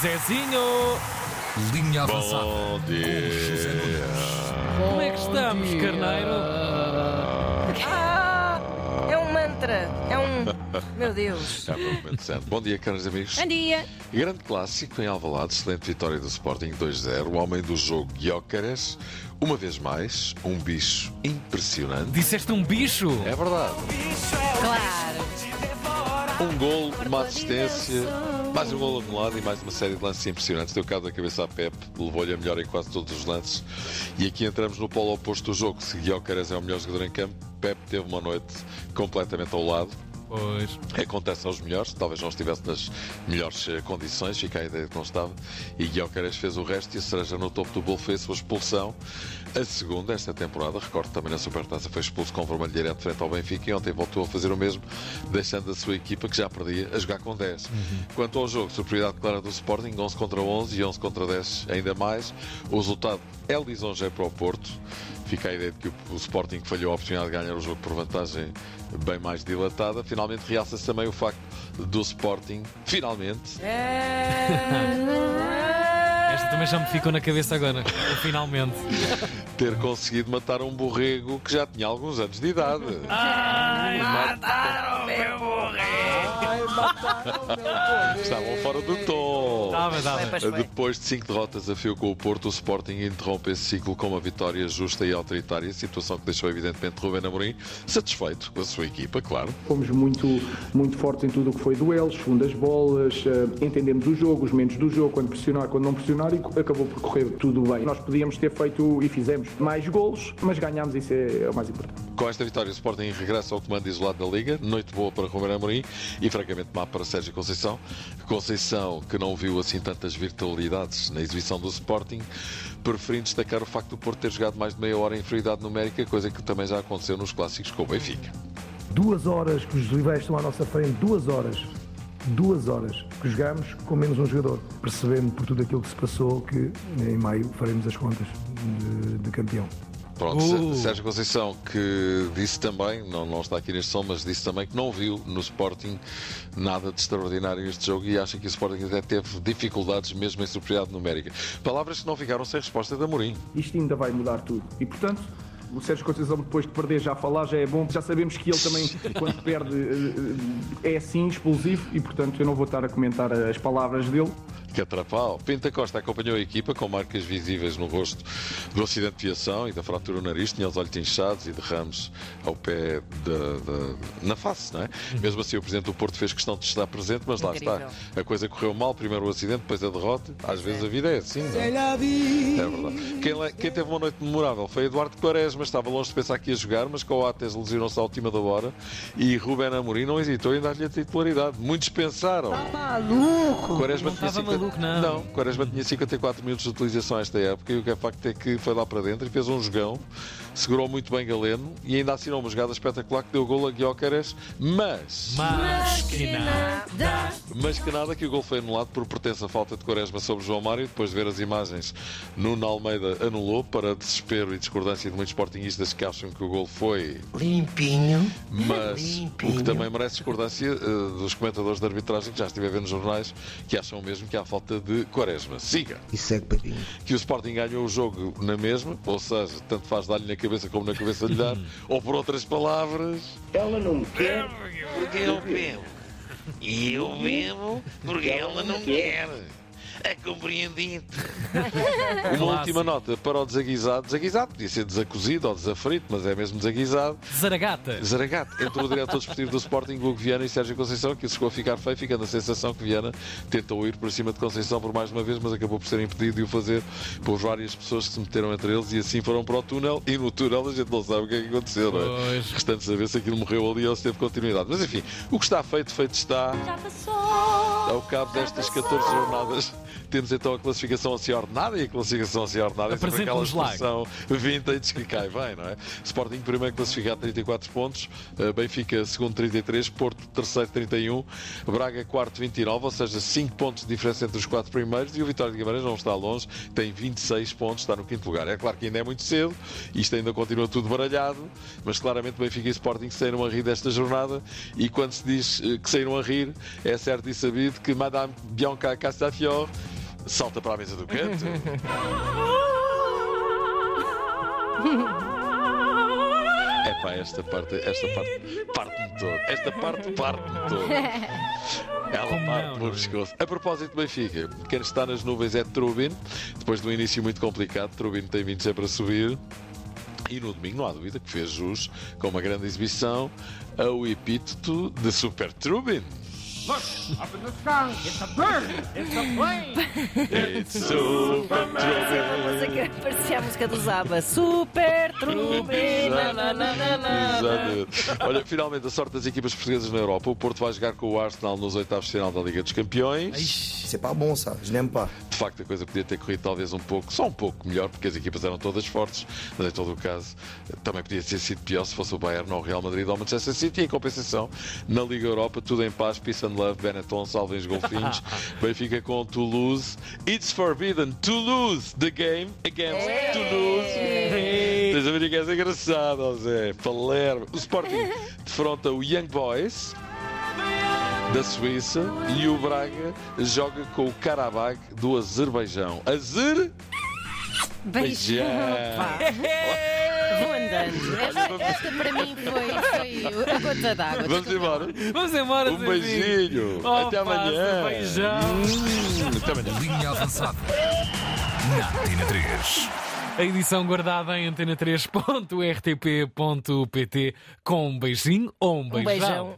Zezinho! Linha avançada. Bom dia. Como é que estamos, carneiro? Ah, é um mantra. É um. Meu Deus. É um certo. Bom dia, caros amigos. Bom dia. Grande clássico em Alvalade, excelente vitória do Sporting 2-0. O homem do jogo, Guiócaras, uma vez mais, um bicho impressionante. Disseste um bicho? É verdade. Claro. Um gol, uma assistência, mais um gol anulado e mais uma série de lances impressionantes. Deu cabo da cabeça a Pep, levou-lhe a melhor em quase todos os lances. E aqui entramos no polo oposto do jogo. Se Guiócaras é o melhor jogador em campo, Pep teve uma noite completamente ao lado. Pois. Acontece aos melhores, talvez não estivesse nas melhores eh, condições, fica a ideia de que não estava. E Guilherme fez o resto e a cereja no topo do bolo foi a sua expulsão. A segunda, esta temporada, recordo também na Supertaça, foi expulso com vermelho direto frente ao Benfica e ontem voltou a fazer o mesmo, deixando a sua equipa, que já perdia, a jogar com 10. Quanto ao jogo, superioridade clara do Sporting, 11 contra 11 e 11 contra 10 ainda mais. O resultado é lisonjeiro para o Porto. Fica a ideia de que o Sporting falhou a oportunidade de ganhar o jogo por vantagem bem mais dilatada. Finalmente realça-se também o facto do Sporting, finalmente, Esta também já me ficou na cabeça agora. Finalmente. ter conseguido matar um borrego que já tinha alguns anos de idade. Estavam fora do tom. Estava, estava. Pois foi. Depois de cinco derrotas a fio com o Porto, o Sporting interrompe esse ciclo com uma vitória justa e autoritária, situação que deixou evidentemente Rubén Amorim satisfeito com a sua equipa, claro. Fomos muito, muito fortes em tudo o que foi duelos, segundas bolas, eh, entendemos o jogo, os momentos do jogo, quando pressionar, quando não pressionar, e acabou por correr tudo bem. Nós podíamos ter feito e fizemos mais golos, mas ganhámos, isso é, é o mais importante. Com esta vitória, o Sporting regressa ao comando isolado da Liga. Noite boa para Rubén Amorim e, francamente, má para Sérgio Conceição. Conceição, que não viu assim tantas virtualidades na exibição do Sporting, preferindo destacar o facto do Porto ter jogado mais de meia hora em inferioridade numérica, coisa que também já aconteceu nos clássicos com o Benfica. Duas horas que os rivais estão à nossa frente, duas horas, duas horas que jogamos com menos um jogador, percebendo por tudo aquilo que se passou que em maio faremos as contas de, de campeão. Pronto, Uh. Sérgio Conceição que disse também, não, não está aqui neste som, mas disse também que não viu no Sporting nada de extraordinário neste jogo e acha que o Sporting até teve dificuldades mesmo em superioridade numérica. Palavras que não ficaram sem resposta de Amorim. Isto ainda vai mudar tudo. E, portanto, o Sérgio Conceição, depois de perder, já falar, já é bom. Já sabemos que ele também, quando perde, eh, é assim, explosivo, e, portanto, eu não vou estar a comentar as palavras dele. Catrapau. Pinta Costa acompanhou a equipa com marcas visíveis no rosto do acidente de viação e da fratura no nariz, tinha os olhos inchados e derrames ao pé da, da- na face, não é? Mesmo assim, o Presidente do Porto fez questão de estar presente, mas lá Incrível. está. A coisa correu mal, primeiro o acidente, depois a derrota. Às vezes a vida é assim, não é? É verdade. Quem, quem teve uma noite memorável foi Eduardo Quaresma, estava longe de pensar que ia jogar, mas com o Ates lesionou-se à última da hora e Rubén Amorim não hesitou em dar-lhe a titularidade. Muitos pensaram. Maluco. Quaresma tinha estava 50 maluco, não. Quaresma tinha 54 minutos de utilização esta época e o que é facto é que foi lá para dentro e fez um jogão, segurou muito bem Galeno e ainda assinou uma jogada espetacular que deu gol a Guiócares, mas, Mas que nada. mas que nada que o gol foi anulado por pertença à falta de Quaresma sobre João Mário. Depois de ver as imagens, Nuno Almeida anulou para desespero e discordância de muitos sportinguistas que acham que o gol foi Limpinho. mas Limpinho. o que também merece discordância eh, dos comentadores de arbitragem que já estive a ver nos jornais que acham mesmo que há falta de Quaresma. Siga! E segue papinho. Que o Sporting ganhou o jogo na mesma, ou seja, tanto faz dar-lhe na cabeça como na cabeça lhe dar, ou por outras palavras, Ela não me quer. Porque eu bebo. E eu bebo porque ela não quer. É compreendido. uma Clássico. última nota para o desaguisado. Desaguisado podia ser desacozido ou desafrito, mas é mesmo desaguisado. Zaragata. Zaragato, entre o diretor desportivo do Sporting, Hugo Viana e Sérgio Conceição, que chegou a ficar feio, ficando a sensação que Viana tentou ir por cima de Conceição por mais uma vez, mas acabou por ser impedido de o fazer por várias pessoas que se meteram entre eles e assim foram para o túnel. E no túnel a gente não sabe o que é que aconteceu, não é? Pois. Restante saber se aquilo morreu ali ou se teve continuidade. Mas enfim, o que está feito, feito está. Já passou. Ao cabo destas 14 jornadas, temos então a classificação assim ordenada e a classificação assim ordenada. É sempre aquela expressão vintage que cai bem, não é? Sporting primeiro classificado 34 pontos, eh, Benfica segundo 33, Porto terceiro 31, Braga quarto 29, ou seja, 5 pontos de diferença entre os quatro primeiros. E o Vitória de Guimarães não está longe, tem 26 pontos, está no quinto lugar. É claro que ainda é muito cedo, isto ainda continua tudo baralhado, mas claramente Benfica e Sporting saíram a rir desta jornada. E quando se diz eh, que saíram a rir, é certo e sabido que Madame Bianca Castafiore salta para a mesa do canto. Epá, esta parte, esta parte parte-me todo. Esta parte parte-me todo. Ela parte pelo é? pescoço. A propósito do Benfica, quem está nas nuvens é Trubin. Depois do início muito complicado, Trubin tem vindo sempre a subir. E no domingo, não há dúvida, que fez jus com uma grande exibição ao epíteto de Super Trubin. It's Super A Trubin. música, parecia a música do Zaba. Super Trubin. na, na, na, na, na. Exatamente. Olha, finalmente a sorte das equipas portuguesas na Europa. O Porto vai jogar com o Arsenal nos oitavos de final da Liga dos Campeões. C'est pas bon ça, je n'aime pas. De facto, a coisa podia ter corrido talvez um pouco, só um pouco melhor, porque as equipas eram todas fortes, mas em todo o caso também podia ter sido pior se fosse o Bayern ou o Real Madrid ou o Manchester City. Em compensação, na Liga Europa, tudo em paz, and love, Benetton, salvem os golfinhos, Benfica com Toulouse. It's forbidden to lose the game against Toulouse. Tens a ver que é engraçado, Zé. Palermo. O Sporting defronta o Young Boys da Suíça e o Braga joga com o Karabag do Azerbaijão. Azer? Beijão. pá. Vou andando. Esta, esta para mim foi, foi a gota d'água. Vamos embora. Vamos embora, Um beijinho. Oh, Até amanhã. pá, Beijão. Hum, até amanhã. Linha avançada. Na Antena 3. A edição guardada em antena3.rtp.pt com um beijinho ou um Um beijão. beijão.